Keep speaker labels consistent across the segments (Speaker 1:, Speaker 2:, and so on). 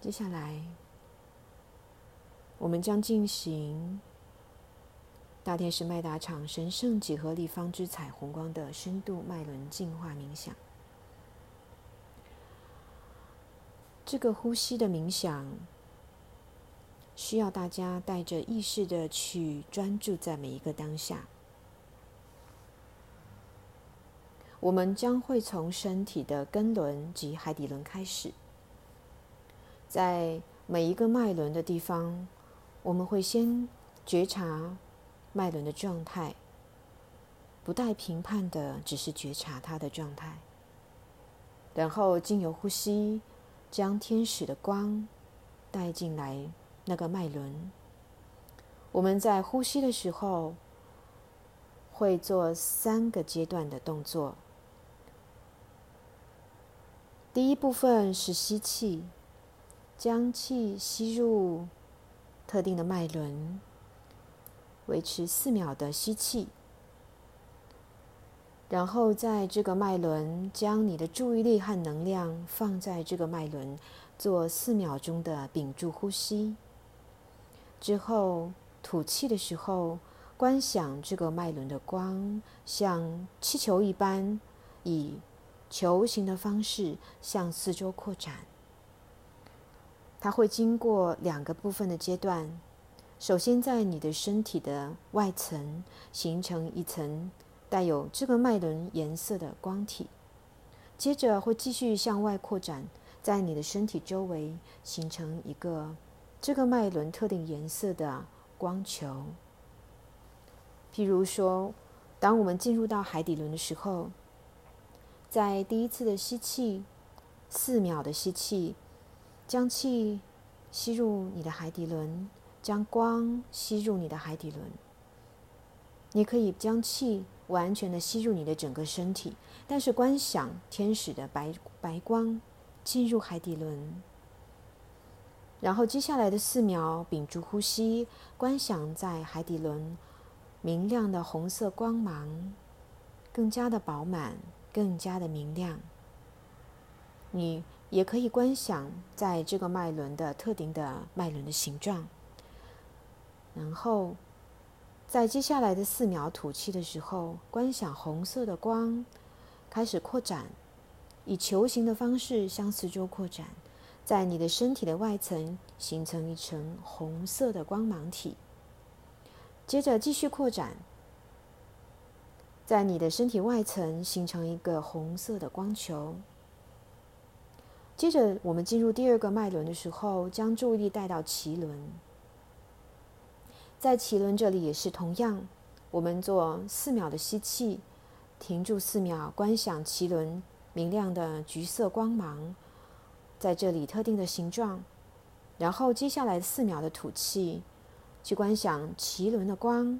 Speaker 1: 接下来，我们将进行大天使麦达场神圣几何立方之彩虹光的深度脉轮净化冥想。这个呼吸的冥想，需要大家带着意识的去专注在每一个当下。我们将会从身体的根轮及海底轮开始。在每一个脉轮的地方，我们会先觉察脉轮的状态，不带评判的，只是觉察它的状态。然后经由呼吸，将天使的光带进来那个脉轮。我们在呼吸的时候会做三个阶段的动作。第一部分是吸气。将气吸入特定的脉轮，维持四秒的吸气，然后在这个脉轮将你的注意力和能量放在这个脉轮，做四秒钟的屏住呼吸。之后吐气的时候，观想这个脉轮的光像气球一般，以球形的方式向四周扩展。它会经过两个部分的阶段，首先在你的身体的外层形成一层带有这个脉轮颜色的光体，接着会继续向外扩展，在你的身体周围形成一个这个脉轮特定颜色的光球。譬如说，当我们进入到海底轮的时候，在第一次的吸气，四秒的吸气。将气吸入你的海底轮，将光吸入你的海底轮。你可以将气完全的吸入你的整个身体，但是观想天使的白白光进入海底轮。然后接下来的四秒屏住呼吸，观想在海底轮明亮的红色光芒更加的饱满，更加的明亮。你。也可以观想在这个脉轮的特定的脉轮的形状，然后在接下来的四秒吐气的时候，观想红色的光开始扩展，以球形的方式向四周扩展，在你的身体的外层形成一层红色的光芒体，接着继续扩展，在你的身体外层形成一个红色的光球。接着，我们进入第二个脉轮的时候，将注意力带到脐轮。在脐轮这里也是同样，我们做四秒的吸气，停住四秒，观想脐轮明亮的橘色光芒在这里特定的形状。然后接下来四秒的吐气，去观想脐轮的光，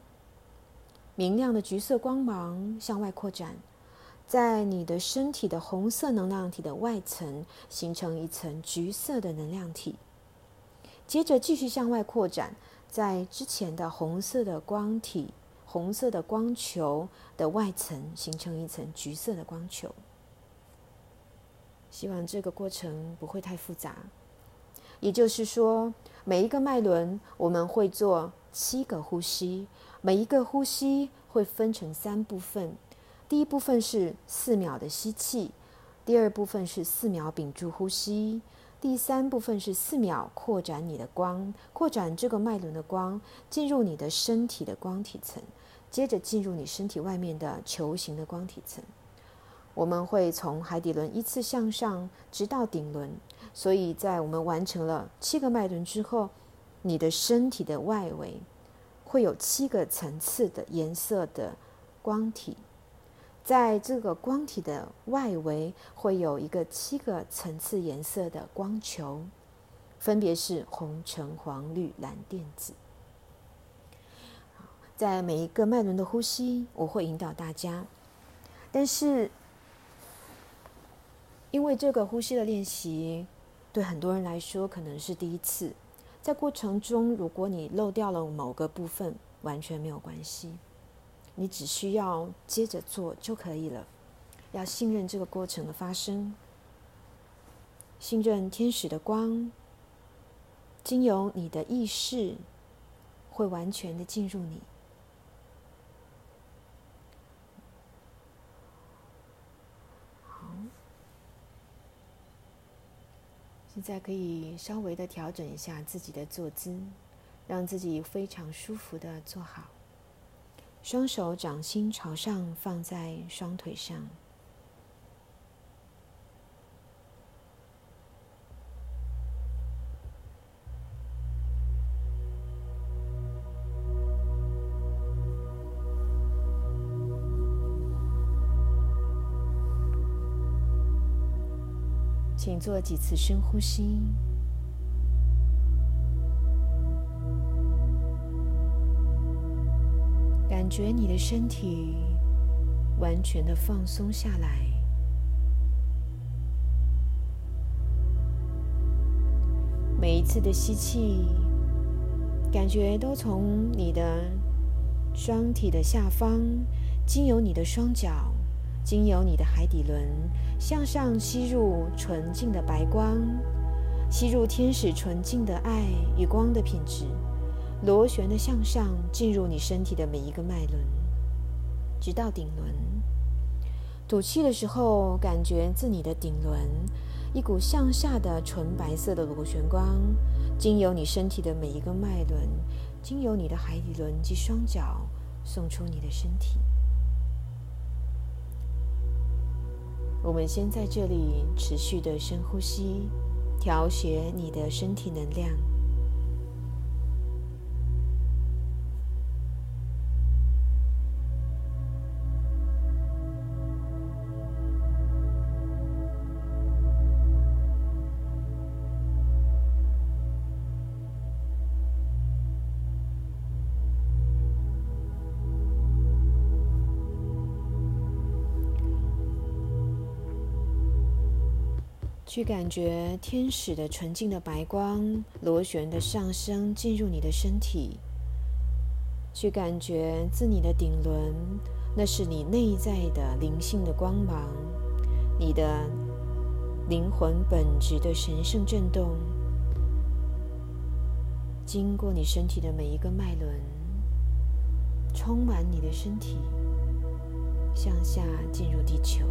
Speaker 1: 明亮的橘色光芒向外扩展。在你的身体的红色能量体的外层形成一层橘色的能量体，接着继续向外扩展，在之前的红色的光体、红色的光球的外层形成一层橘色的光球。希望这个过程不会太复杂。也就是说，每一个脉轮我们会做七个呼吸，每一个呼吸会分成三部分。第一部分是四秒的吸气，第二部分是四秒屏住呼吸，第三部分是四秒扩展你的光，扩展这个脉轮的光进入你的身体的光体层，接着进入你身体外面的球形的光体层。我们会从海底轮依次向上，直到顶轮。所以在我们完成了七个脉轮之后，你的身体的外围会有七个层次的颜色的光体。在这个光体的外围会有一个七个层次颜色的光球，分别是红、橙、黄、绿、蓝、靛、紫。在每一个脉轮的呼吸，我会引导大家。但是，因为这个呼吸的练习对很多人来说可能是第一次，在过程中如果你漏掉了某个部分，完全没有关系。你只需要接着做就可以了。要信任这个过程的发生，信任天使的光经由你的意识，会完全的进入你。好，现在可以稍微的调整一下自己的坐姿，让自己非常舒服的坐好，双手掌心朝上放在双腿上。请做几次深呼吸，感觉你的身体完全的放松下来。每一次的吸气，感觉都从你的双体的下方，经由你的双脚。经由你的海底轮向上吸入纯净的白光，吸入天使纯净的爱与光的品质，螺旋的向上进入你身体的每一个脉轮，直到顶轮。吐气的时候，感觉自你的顶轮一股向下的纯白色的螺旋光，经由你身体的每一个脉轮，经由你的海底轮及双脚送出你的身体。我们先在这里持续的深呼吸，调节你的身体能量。去感觉天使的纯净的白光螺旋的上升进入你的身体，去感觉自你的顶轮，那是你内在的灵性的光芒，你的灵魂本质的神圣震动，经过你身体的每一个脉轮，充满你的身体，向下进入地球。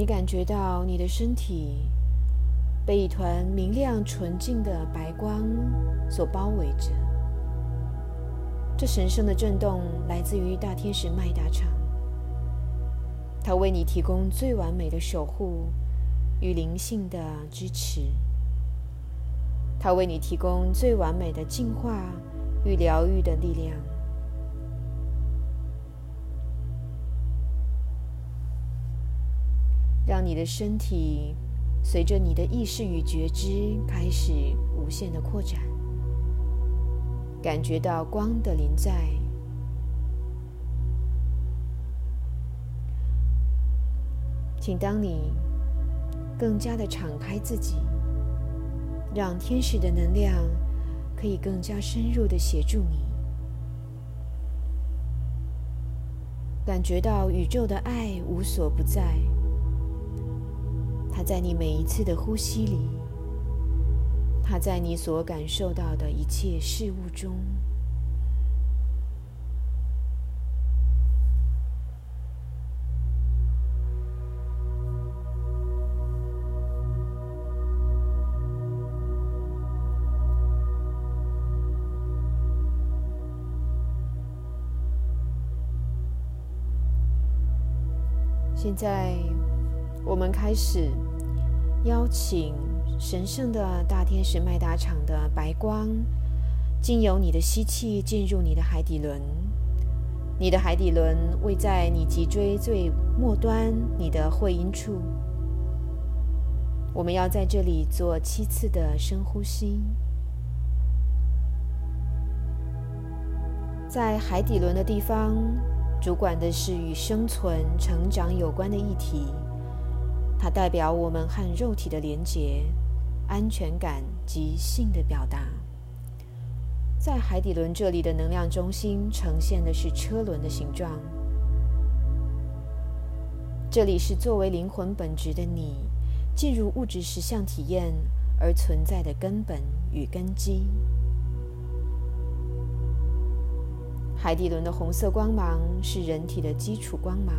Speaker 1: 你感觉到你的身体被一团明亮纯净的白光所包围着。这神圣的震动来自于大天使麦达场，它为你提供最完美的守护与灵性的支持，它为你提供最完美的净化与疗愈的力量。让你的身体随着你的意识与觉知开始无限的扩展，感觉到光的临在。请当你更加的敞开自己，让天使的能量可以更加深入的协助你，感觉到宇宙的爱无所不在。它在你每一次的呼吸里，它在你所感受到的一切事物中。现在，我们开始。邀请神圣的大天使麦达场的白光，经由你的吸气进入你的海底轮。你的海底轮位在你脊椎最末端，你的会阴处。我们要在这里做七次的深呼吸。在海底轮的地方，主管的是与生存、成长有关的议题。它代表我们和肉体的连结、安全感及性的表达。在海底轮这里的能量中心呈现的是车轮的形状，这里是作为灵魂本质的你进入物质实相体验而存在的根本与根基。海底轮的红色光芒是人体的基础光芒。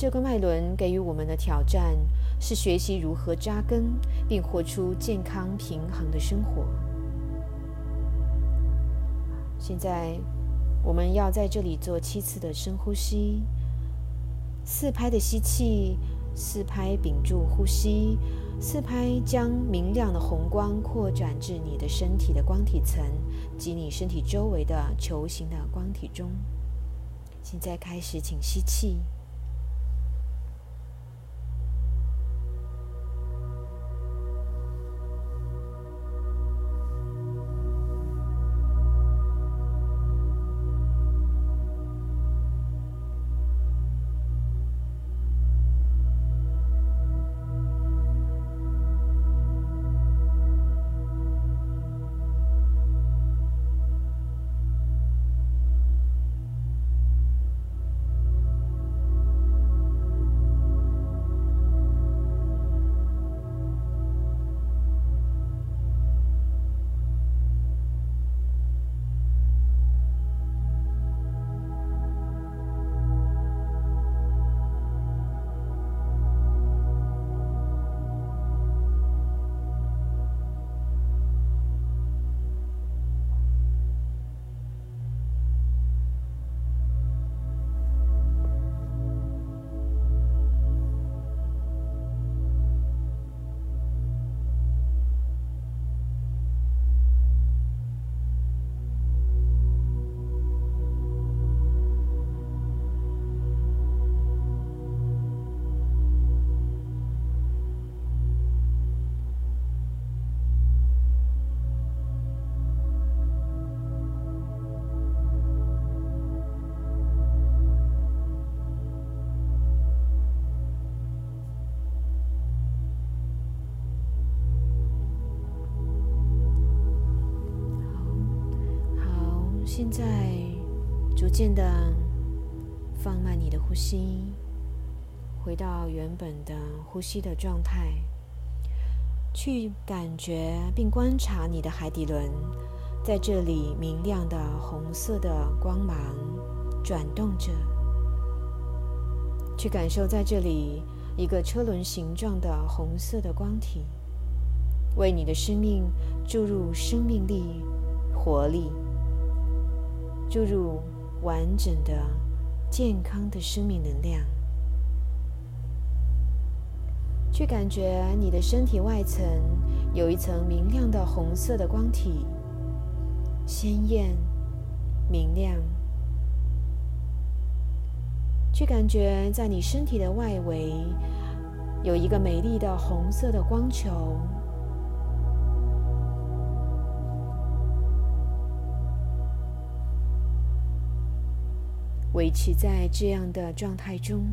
Speaker 1: 这个脉轮给予我们的挑战是学习如何扎根，并活出健康平衡的生活。现在，我们要在这里做七次的深呼吸，四拍的吸气，四拍屏住呼吸。四拍将明亮的红光扩展至你的身体的光体层及你身体周围的球形的光体中。现在开始，请吸气。现在，逐渐的放慢你的呼吸，回到原本的呼吸的状态，去感觉并观察你的海底轮，在这里明亮的红色的光芒转动着，去感受在这里一个车轮形状的红色的光体，为你的生命注入生命力、活力。注入完整的、健康的生命能量，去感觉你的身体外层有一层明亮的红色的光体，鲜艳、明亮。去感觉在你身体的外围有一个美丽的红色的光球。维持在这样的状态中，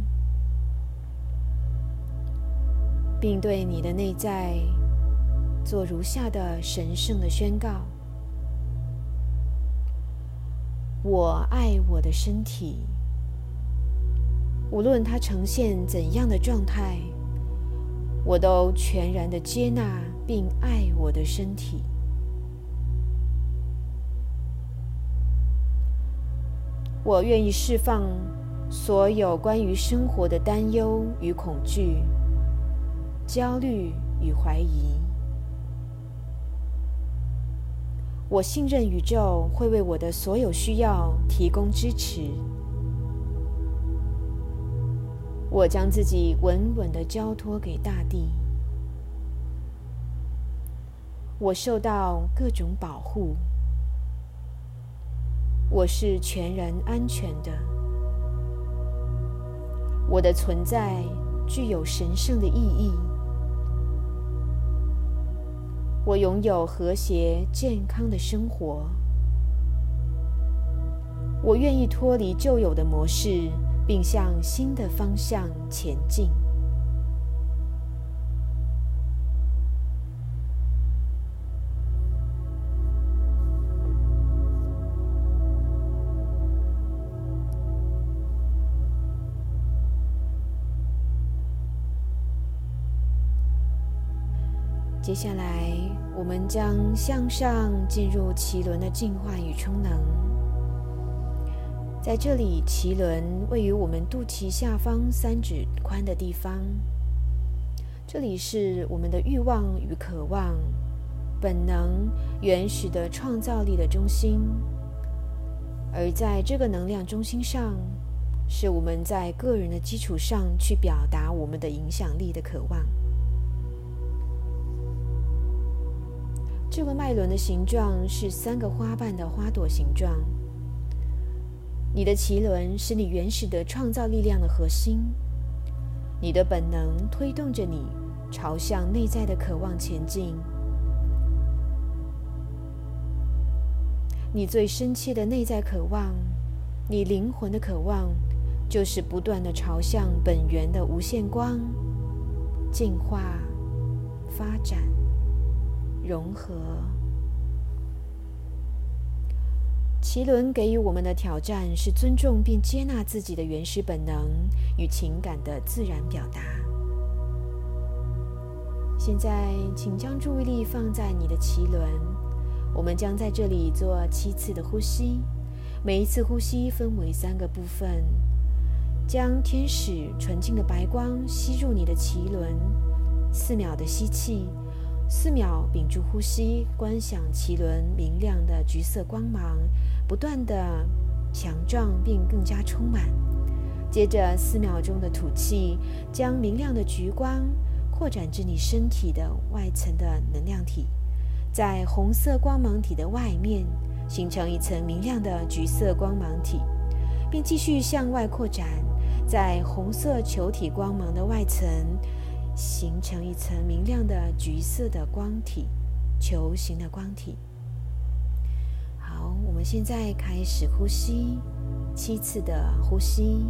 Speaker 1: 并对你的内在做如下的神圣的宣告：我爱我的身体，无论它呈现怎样的状态，我都全然的接纳并爱我的身体。我愿意释放所有关于生活的担忧与恐惧、焦虑与怀疑。我信任宇宙会为我的所有需要提供支持。我将自己稳稳的交托给大地。我受到各种保护。我是全然安全的，我的存在具有神圣的意义。我拥有和谐健康的生活。我愿意脱离旧有的模式，并向新的方向前进。接下来，我们将向上进入脐轮的净化与充能。在这里，脐轮位于我们肚脐下方三指宽的地方。这里是我们的欲望与渴望、本能、原始的创造力的中心。而在这个能量中心上，是我们在个人的基础上去表达我们的影响力的渴望。这个脉轮的形状是三个花瓣的花朵形状。你的脐轮是你原始的创造力量的核心，你的本能推动着你朝向内在的渴望前进。你最深切的内在渴望，你灵魂的渴望，就是不断的朝向本源的无限光进化、发展。融合。奇轮给予我们的挑战是尊重并接纳自己的原始本能与情感的自然表达。现在，请将注意力放在你的奇轮，我们将在这里做七次的呼吸，每一次呼吸分为三个部分，将天使纯净的白光吸入你的奇轮，四秒的吸气。四秒屏住呼吸，观想脐轮明亮的橘色光芒不断的强壮并更加充满。接着四秒钟的吐气，将明亮的橘光扩展至你身体的外层的能量体，在红色光芒体的外面形成一层明亮的橘色光芒体，并继续向外扩展，在红色球体光芒的外层。形成一层明亮的橘色的光体，球形的光体。好，我们现在开始呼吸，七次的呼吸。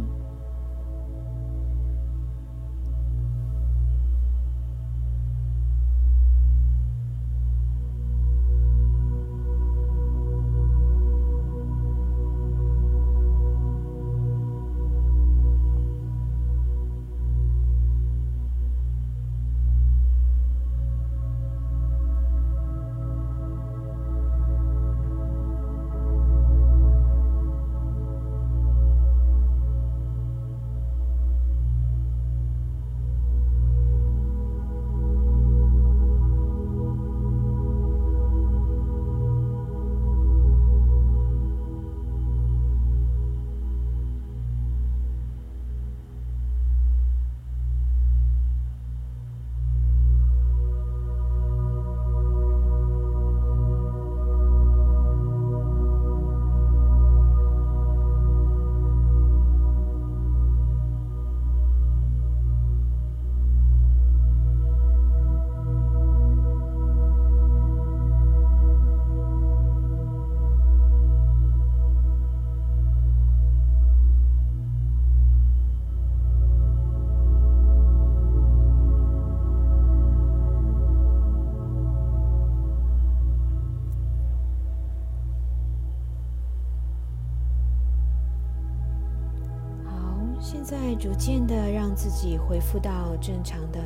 Speaker 1: 逐渐的让自己恢复到正常的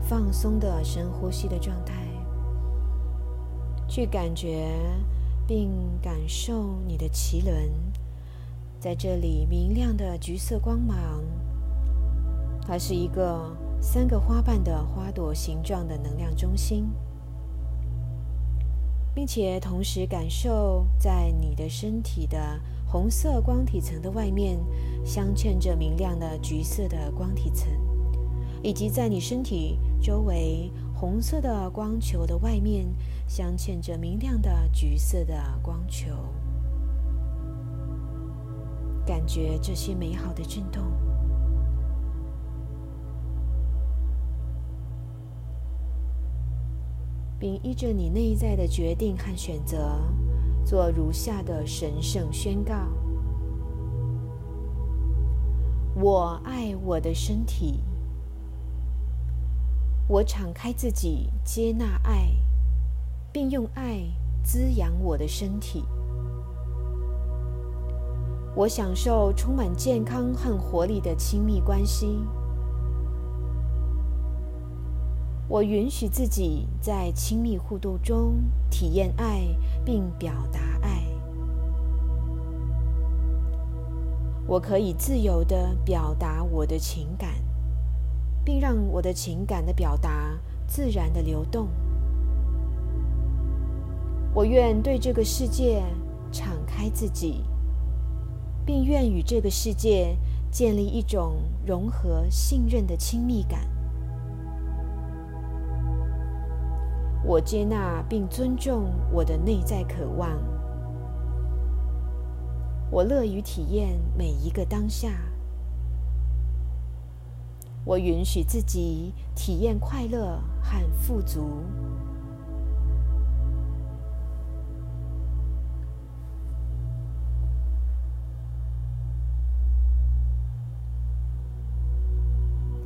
Speaker 1: 放松的深呼吸的状态，去感觉并感受你的脐轮，在这里明亮的橘色光芒，它是一个三个花瓣的花朵形状的能量中心，并且同时感受在你的身体的。红色光体层的外面镶嵌着明亮的橘色的光体层，以及在你身体周围红色的光球的外面镶嵌着明亮的橘色的光球。感觉这些美好的震动，并依着你内在的决定和选择。做如下的神圣宣告：我爱我的身体，我敞开自己，接纳爱，并用爱滋养我的身体。我享受充满健康和活力的亲密关系。我允许自己在亲密互动中体验爱并表达爱。我可以自由的表达我的情感，并让我的情感的表达自然的流动。我愿对这个世界敞开自己，并愿与这个世界建立一种融合、信任的亲密感。我接纳并尊重我的内在渴望。我乐于体验每一个当下。我允许自己体验快乐和富足。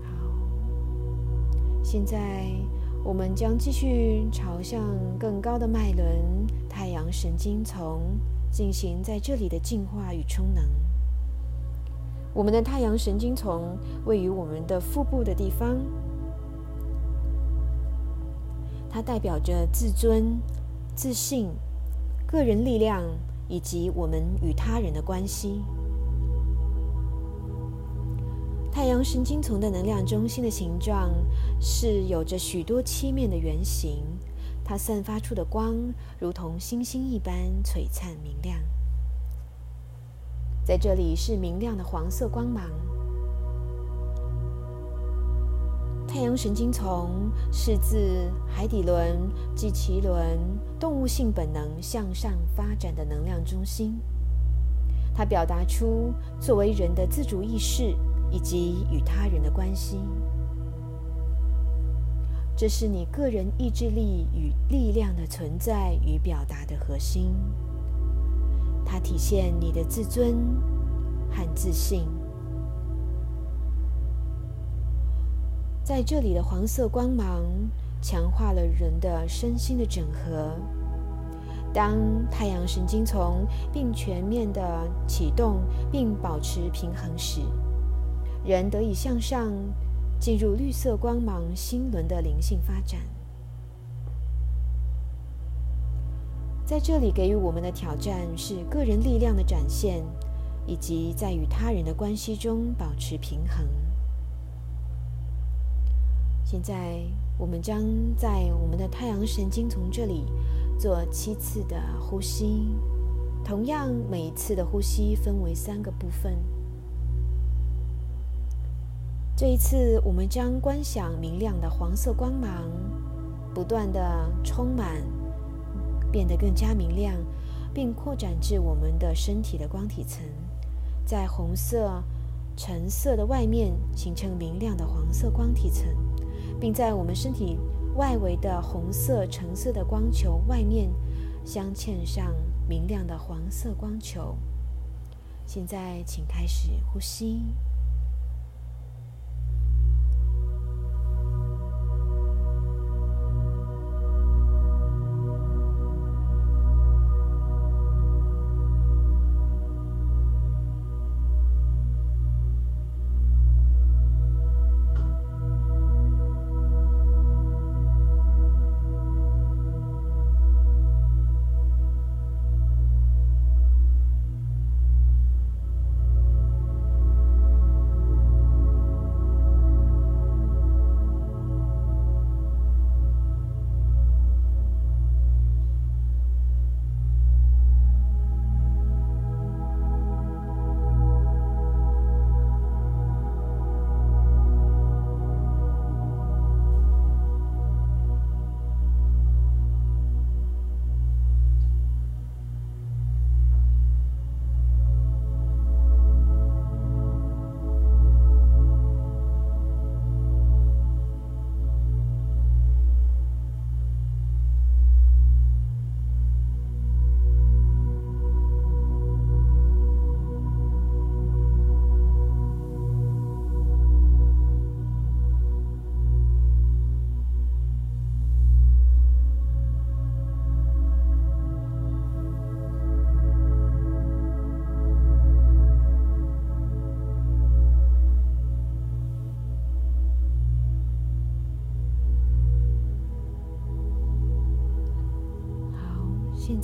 Speaker 1: 好，现在。我们将继续朝向更高的脉轮——太阳神经丛进行在这里的净化与充能。我们的太阳神经丛位于我们的腹部的地方，它代表着自尊、自信、个人力量以及我们与他人的关系。太阳神经丛的能量中心的形状是有着许多切面的圆形，它散发出的光如同星星一般璀璨明亮。在这里是明亮的黄色光芒。太阳神经丛是自海底轮及脐轮动物性本能向上发展的能量中心，它表达出作为人的自主意识。以及与他人的关系，这是你个人意志力与力量的存在与表达的核心。它体现你的自尊和自信。在这里的黄色光芒强化了人的身心的整合。当太阳神经丛并全面的启动并保持平衡时。人得以向上，进入绿色光芒星轮的灵性发展。在这里给予我们的挑战是个人力量的展现，以及在与他人的关系中保持平衡。现在，我们将在我们的太阳神经丛这里做七次的呼吸，同样每一次的呼吸分为三个部分。这一次，我们将观想明亮的黄色光芒，不断的充满，变得更加明亮，并扩展至我们的身体的光体层，在红色、橙色的外面形成明亮的黄色光体层，并在我们身体外围的红色、橙色的光球外面镶嵌上明亮的黄色光球。现在，请开始呼吸。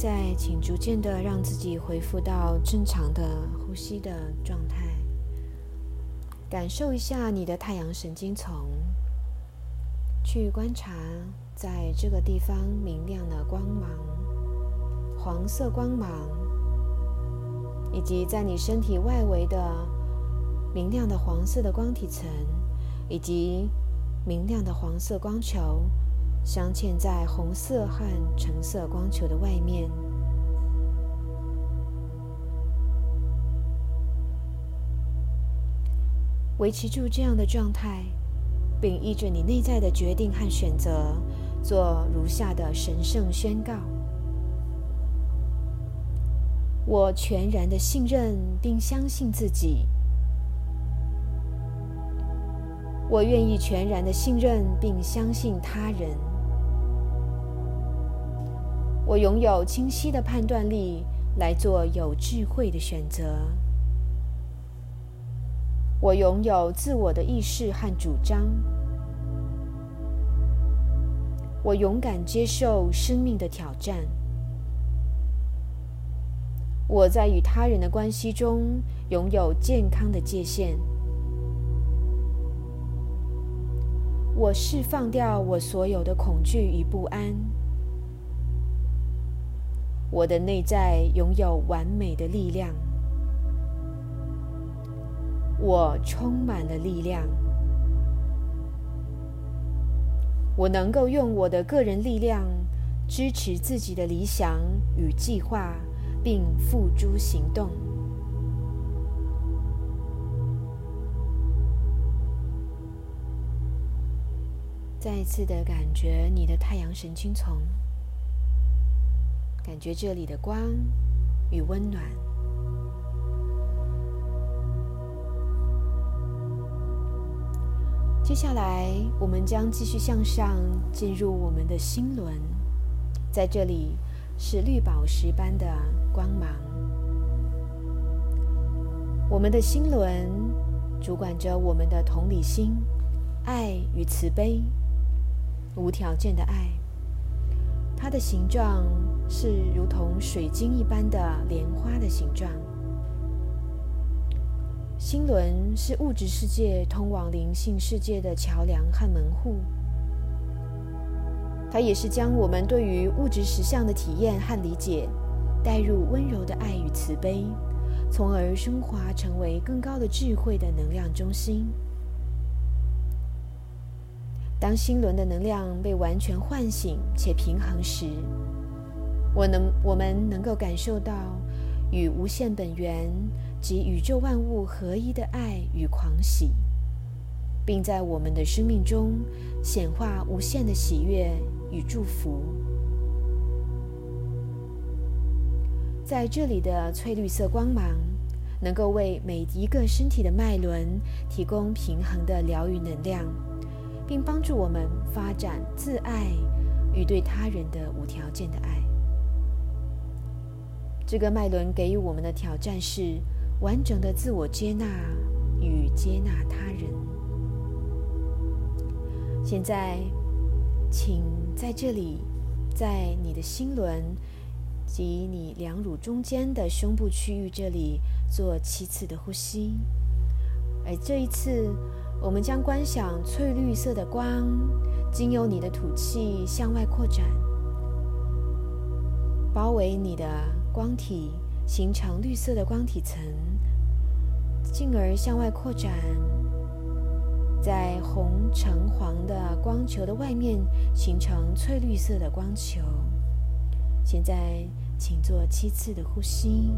Speaker 1: 在，请逐渐的让自己恢复到正常的呼吸的状态，感受一下你的太阳神经丛，去观察在这个地方明亮的光芒，黄色光芒，以及在你身体外围的明亮的黄色的光体层，以及明亮的黄色光球。镶嵌在红色和橙色光球的外面，维持住这样的状态，并依着你内在的决定和选择，做如下的神圣宣告：我全然的信任并相信自己。我愿意全然的信任并相信他人。我拥有清晰的判断力来做有智慧的选择。我拥有自我的意识和主张。我勇敢接受生命的挑战。我在与他人的关系中拥有健康的界限。我释放掉我所有的恐惧与不安。我的内在拥有完美的力量，我充满了力量，我能够用我的个人力量支持自己的理想与计划，并付诸行动。再一次的感觉你的太阳神经丛。感觉这里的光与温暖。接下来，我们将继续向上进入我们的心轮，在这里是绿宝石般的光芒。我们的心轮主管着我们的同理心、爱与慈悲、无条件的爱。它的形状是如同水晶一般的莲花的形状。心轮是物质世界通往灵性世界的桥梁和门户，它也是将我们对于物质实相的体验和理解带入温柔的爱与慈悲，从而升华成为更高的智慧的能量中心。当心轮的能量被完全唤醒且平衡时，我能我们能够感受到与无限本源及宇宙万物合一的爱与狂喜，并在我们的生命中显化无限的喜悦与祝福。在这里的翠绿色光芒，能够为每一个身体的脉轮提供平衡的疗愈能量。并帮助我们发展自爱与对他人的无条件的爱。这个脉轮给予我们的挑战是完整的自我接纳与接纳他人。现在，请在这里，在你的心轮及你两乳中间的胸部区域这里做七次的呼吸，而这一次。我们将观想翠绿色的光，经由你的吐气向外扩展，包围你的光体，形成绿色的光体层，进而向外扩展，在红、橙、黄的光球的外面形成翠绿色的光球。现在，请做七次的呼吸。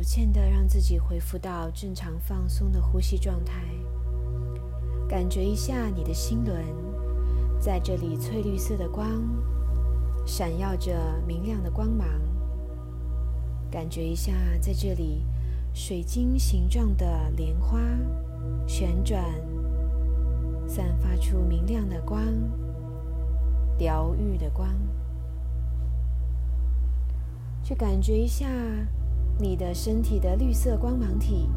Speaker 1: 逐渐的让自己恢复到正常放松的呼吸状态，感觉一下你的心轮，在这里翠绿色的光，闪耀着明亮的光芒。感觉一下在这里水晶形状的莲花旋转，散发出明亮的光，疗愈的光。去感觉一下你的身体的绿色光芒体，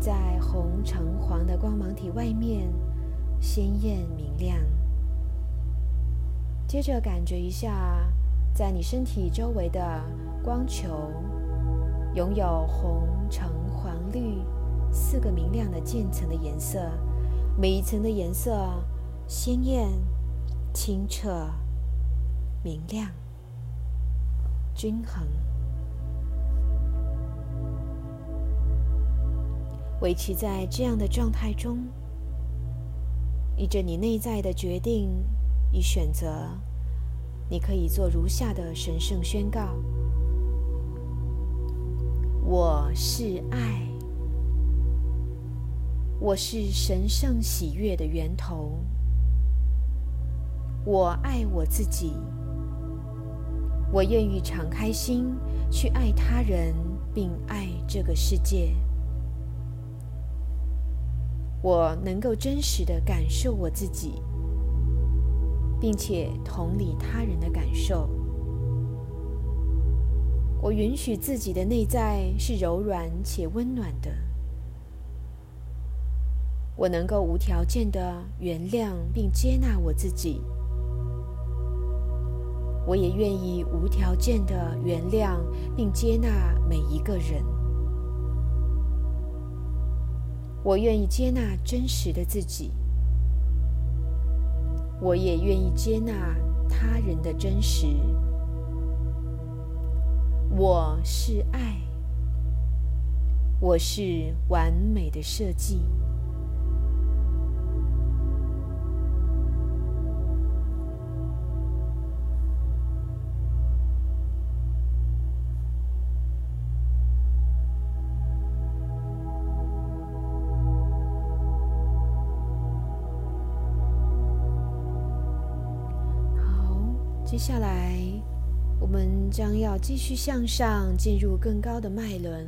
Speaker 1: 在红橙黄的光芒体外面鲜艳明亮。接着感觉一下，在你身体周围的光球，拥有红橙黄绿四个明亮的渐层的颜色，每一层的颜色鲜艳、清澈、明亮。均衡，维持在这样的状态中，依着你内在的决定与选择，你可以做如下的神圣宣告：我是爱，我是神圣喜悦的源头，我爱我自己。我愿意敞开心去爱他人，并爱这个世界。我能够真实的感受我自己，并且同理他人的感受。我允许自己的内在是柔软且温暖的。我能够无条件的原谅并接纳我自己。我也愿意无条件的原谅并接纳每一个人。我愿意接纳真实的自己。我也愿意接纳他人的真实。我是爱。我是完美的设计。接下来，我们将要继续向上，进入更高的脉轮，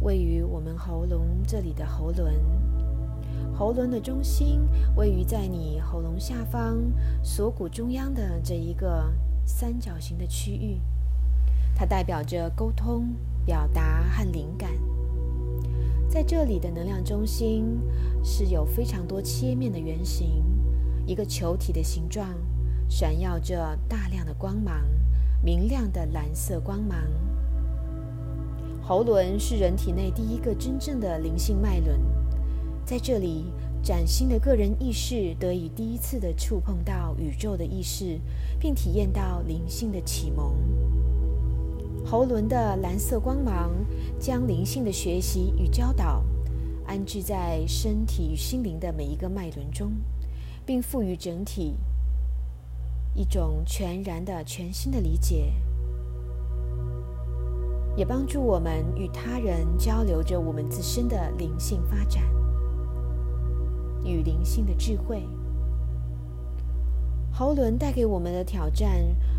Speaker 1: 位于我们喉咙这里的喉轮。喉轮的中心位于在你喉咙下方锁骨中央的这一个三角形的区域，它代表着沟通、表达和灵感。在这里的能量中心是有非常多切面的圆形，一个球体的形状。闪耀着大量的光芒，明亮的蓝色光芒。喉轮是人体内第一个真正的灵性脉轮，在这里，崭新的个人意识得以第一次的触碰到宇宙的意识，并体验到灵性的启蒙。喉轮的蓝色光芒将灵性的学习与教导安置在身体与心灵的每一个脉轮中，并赋予整体。一种全然的、全新的理解，也帮助我们与他人交流着我们自身的灵性发展与灵性的智慧。喉轮带给我们的挑战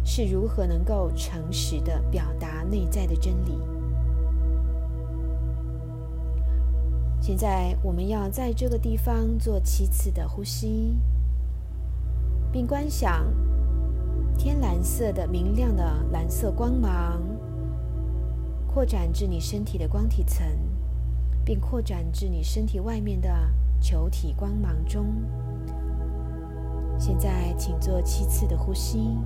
Speaker 1: 是如何能够诚实的表达内在的真理。现在，我们要在这个地方做七次的呼吸，并观想。天蓝色的明亮的蓝色光芒，扩展至你身体的光体层，并扩展至你身体外面的球体光芒中。现在，请做七次的呼吸。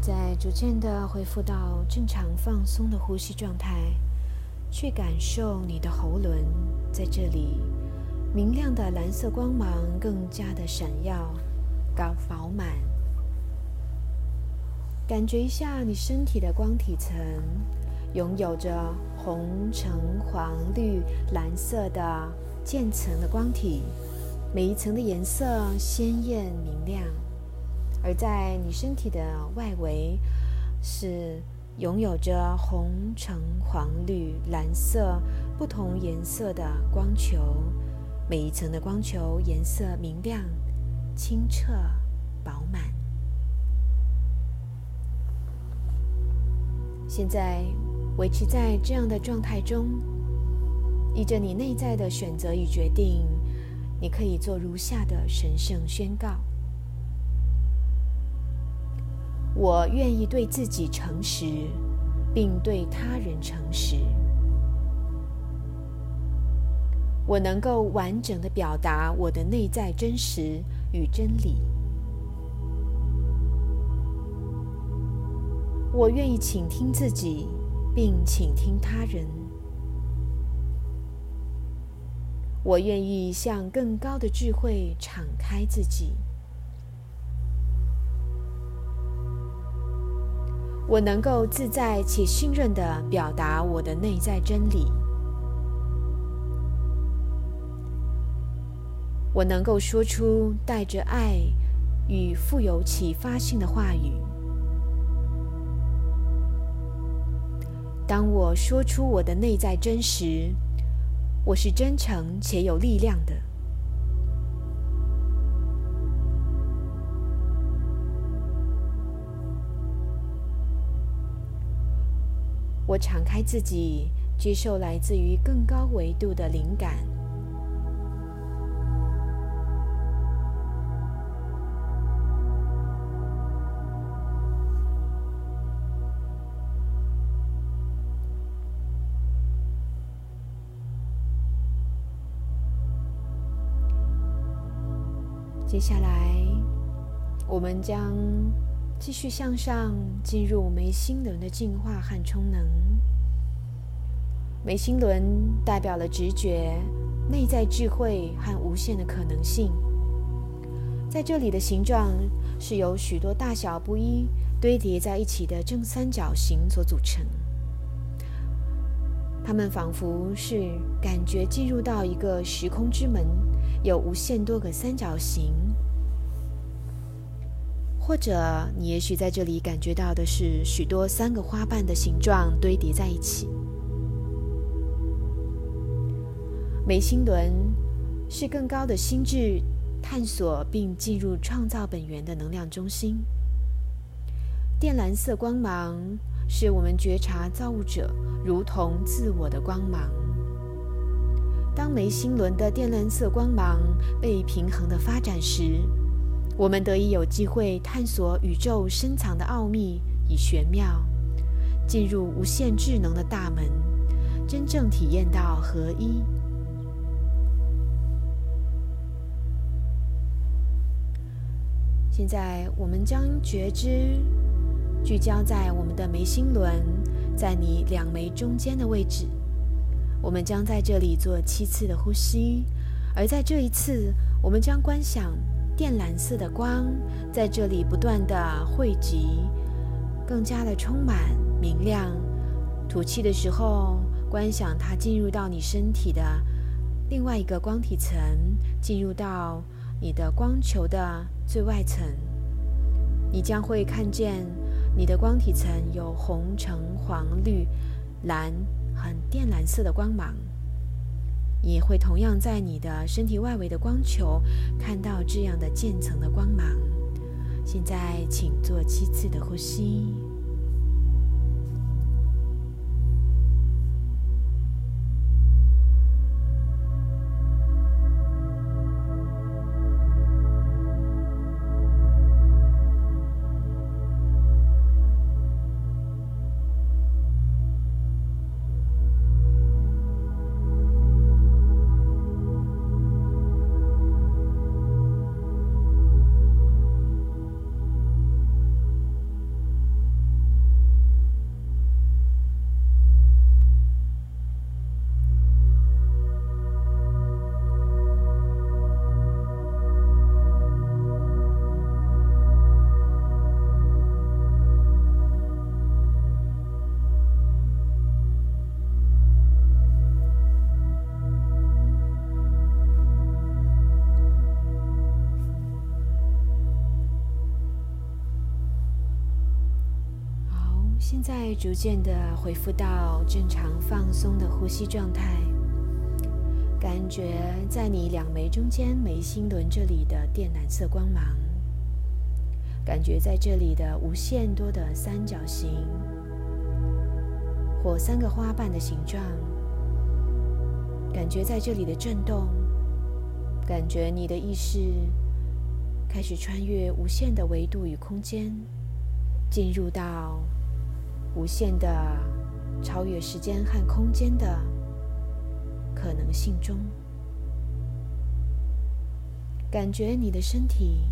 Speaker 1: 在逐渐的恢复到正常放松的呼吸状态，去感受你的喉轮在这里明亮的蓝色光芒更加的闪耀、高饱满。感觉一下你身体的光体层，拥有着红、橙、黄、绿、蓝色的渐层的光体，每一层的颜色鲜艳明亮。而在你身体的外围，是拥有着红、橙、黄、绿、蓝色不同颜色的光球，每一层的光球颜色明亮、清澈、饱满。现在维持在这样的状态中，依着你内在的选择与决定，你可以做如下的神圣宣告。我愿意对自己诚实，并对他人诚实。我能够完整的表达我的内在真实与真理。我愿意倾听自己，并倾听他人。我愿意向更高的智慧敞开自己。我能够自在且信任的表达我的内在真理。我能够说出带着爱与富有启发性的话语。当我说出我的内在真实，我是真诚且有力量的。我敞开自己，接受来自于更高维度的灵感。接下来，我们将。继续向上，进入眉心轮的净化和充能。眉心轮代表了直觉、内在智慧和无限的可能性。在这里的形状是由许多大小不一、堆叠在一起的正三角形所组成。它们仿佛是感觉进入到一个时空之门，有无限多个三角形。或者，你也许在这里感觉到的是许多三个花瓣的形状堆叠在一起。眉心轮是更高的心智探索并进入创造本源的能量中心。靛蓝色光芒是我们觉察造物者如同自我的光芒。当眉心轮的靛蓝色光芒被平衡的发展时，我们得以有机会探索宇宙深藏的奥秘与玄妙，进入无限智能的大门，真正体验到合一。现在，我们将觉知聚焦在我们的眉心轮，在你两眉中间的位置。我们将在这里做七次的呼吸，而在这一次，我们将观想。靛蓝色的光在这里不断的汇集，更加的充满明亮。吐气的时候，观想它进入到你身体的另外一个光体层，进入到你的光球的最外层。你将会看见你的光体层有红、橙、黄、绿、蓝，很靛蓝色的光芒。你也会同样在你的身体外围的光球看到这样的渐层的光芒。现在，请做七次的呼吸。现在逐渐的恢复到正常放松的呼吸状态，感觉在你两眉中间眉心轮这里的靛蓝色光芒，感觉在这里的无限多的三角形或三个花瓣的形状，感觉在这里的震动，感觉你的意识开始穿越无限的维度与空间，进入到。无限的超越时间和空间的可能性中，感觉你的身体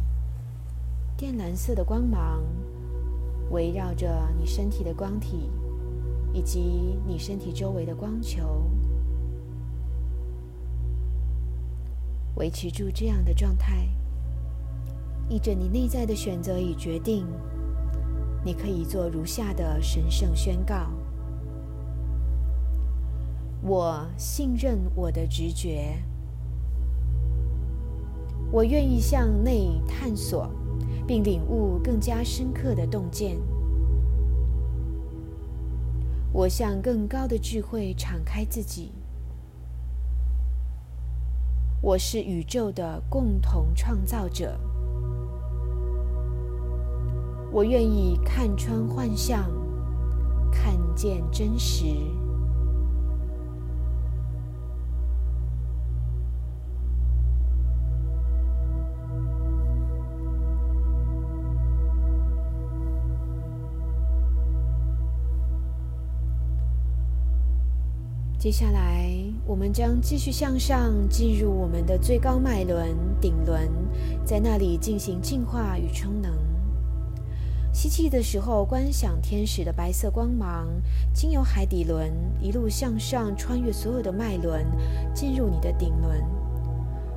Speaker 1: 靛蓝色的光芒围绕着你身体的光体，以及你身体周围的光球，维持住这样的状态，依着你内在的选择与决定。你可以做如下的神圣宣告：我信任我的直觉，我愿意向内探索，并领悟更加深刻的洞见。我向更高的智慧敞开自己。我是宇宙的共同创造者。我愿意看穿幻象，看见真实。接下来，我们将继续向上，进入我们的最高脉轮顶轮，在那里进行净化与充能。吸气的时候，观想天使的白色光芒经由海底轮一路向上，穿越所有的脉轮，进入你的顶轮。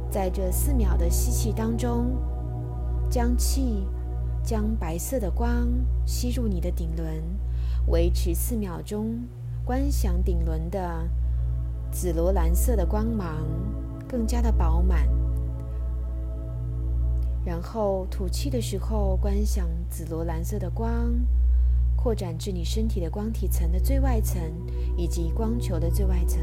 Speaker 1: 在这四秒的吸气当中，将气将白色的光吸入你的顶轮，维持四秒钟，观想顶轮的紫罗兰色的光芒更加的饱满。然后吐气的时候，观想紫罗兰色的光扩展至你身体的光体层的最外层，以及光球的最外层。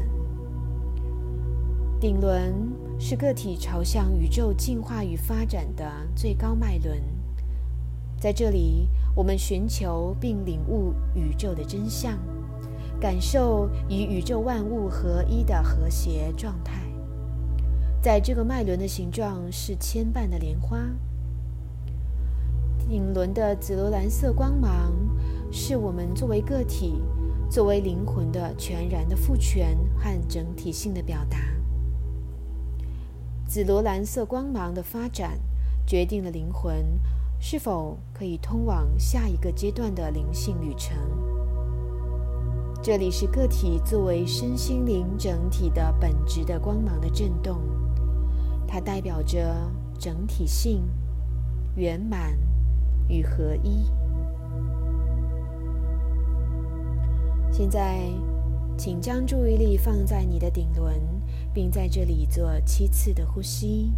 Speaker 1: 顶轮是个体朝向宇宙进化与发展的最高脉轮，在这里，我们寻求并领悟宇宙的真相，感受与宇宙万物合一的和谐状态。在这个脉轮的形状是牵绊的莲花，顶轮的紫罗兰色光芒是我们作为个体、作为灵魂的全然的赋权和整体性的表达。紫罗兰色光芒的发展决定了灵魂是否可以通往下一个阶段的灵性旅程。这里是个体作为身心灵整体的本质的光芒的震动。它代表着整体性、圆满与合一。现在，请将注意力放在你的顶轮，并在这里做七次的呼吸。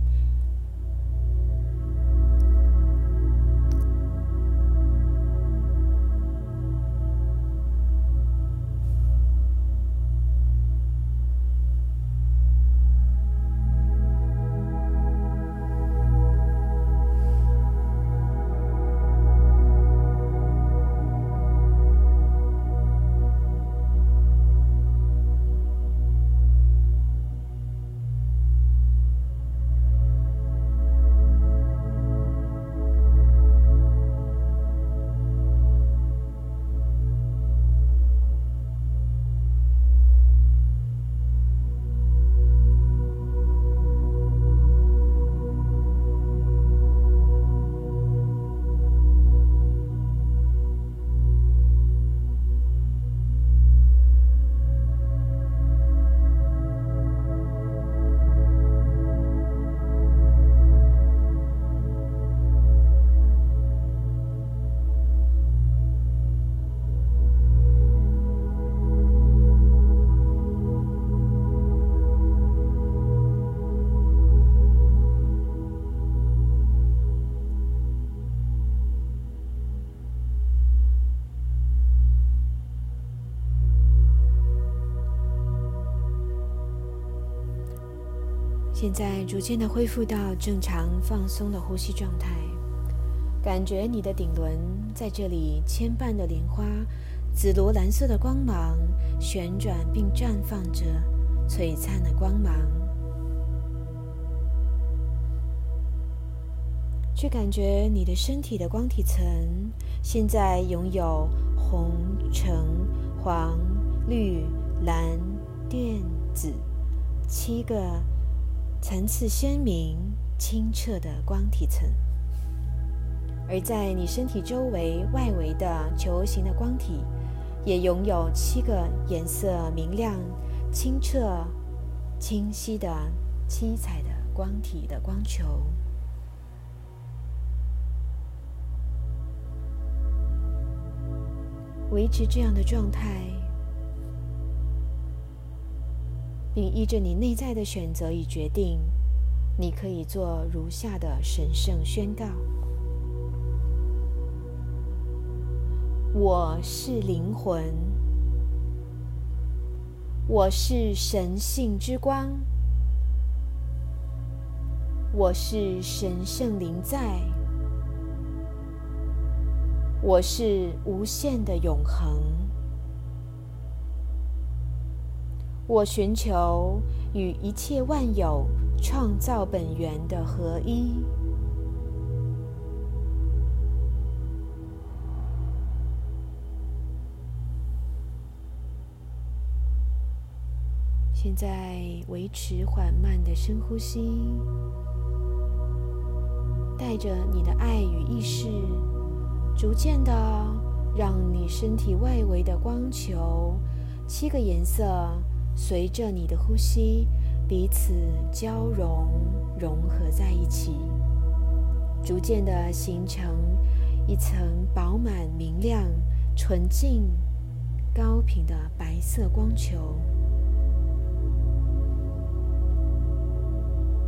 Speaker 1: 现在逐渐的恢复到正常放松的呼吸状态，感觉你的顶轮在这里牵绊的莲花，紫罗兰色的光芒旋转并绽放着璀璨的光芒，去感觉你的身体的光体层现在拥有红、橙、黄、绿、蓝、靛、紫七个。层次鲜明、清澈的光体层，而在你身体周围外围的球形的光体，也拥有七个颜色明亮、清澈、清晰的七彩的光体的光球。维持这样的状态。并依着你内在的选择与决定，你可以做如下的神圣宣告：我是灵魂，我是神性之光，我是神圣灵在，我是无限的永恒。我寻求与一切万有创造本源的合一。现在维持缓慢的深呼吸，带着你的爱与意识，逐渐的让你身体外围的光球七个颜色。随着你的呼吸，彼此交融、融合在一起，逐渐的形成一层饱满、明亮、纯净、高频的白色光球。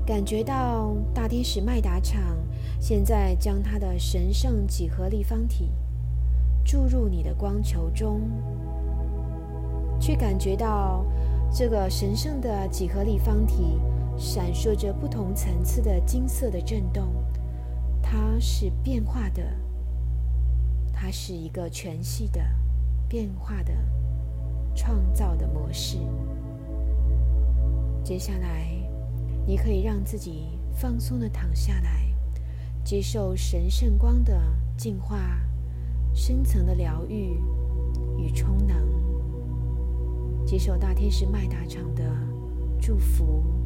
Speaker 1: 感觉到大天使麦达场现在将它的神圣几何立方体注入你的光球中，去感觉到。这个神圣的几何立方体闪烁着不同层次的金色的震动，它是变化的，它是一个全系的变化的创造的模式。接下来，你可以让自己放松的躺下来，接受神圣光的净化、深层的疗愈与充能。接受大天使麦达场的祝福。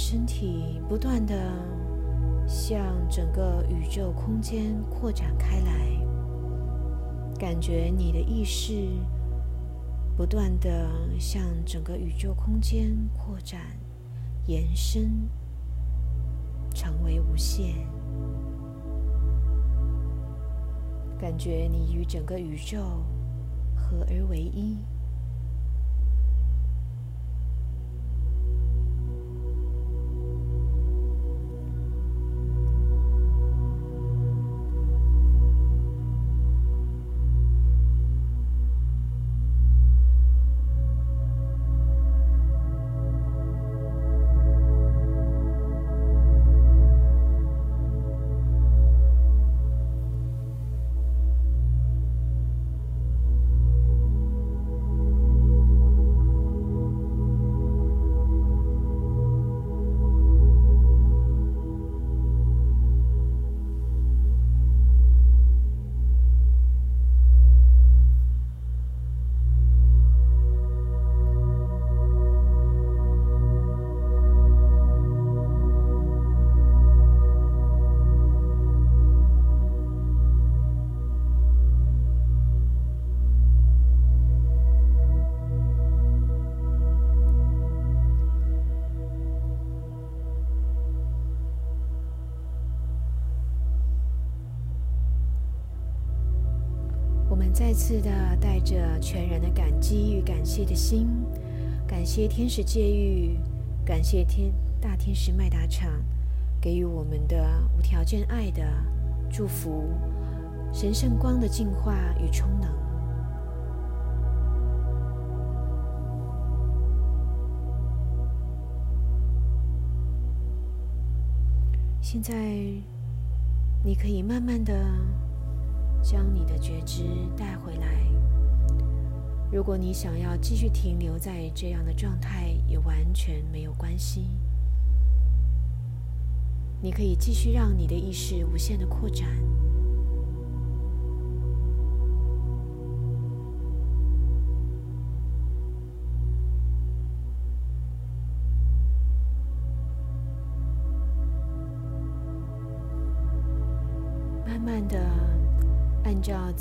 Speaker 1: 身体不断的向整个宇宙空间扩展开来，感觉你的意识不断的向整个宇宙空间扩展、延伸，成为无限。感觉你与整个宇宙合而为一。次的带着全然的感激与感谢的心，感谢天使戒狱，感谢天大天使麦达场给予我们的无条件爱的祝福，神圣光的净化与充能。现在，你可以慢慢的将你的觉知带回来。如果你想要继续停留在这样的状态，也完全没有关系。你可以继续让你的意识无限的扩展。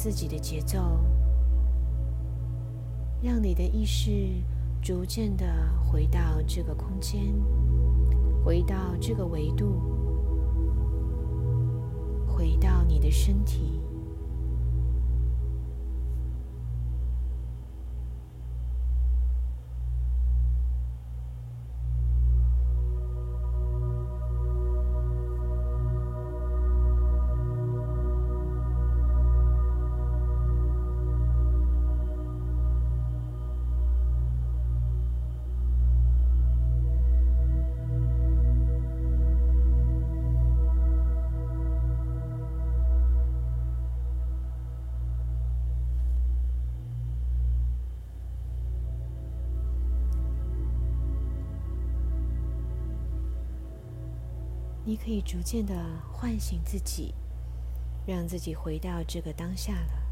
Speaker 1: 自己的节奏，让你的意识逐渐的回到这个空间，回到这个维度，回到你的身体。可以逐渐的唤醒自己，让自己回到这个当下了。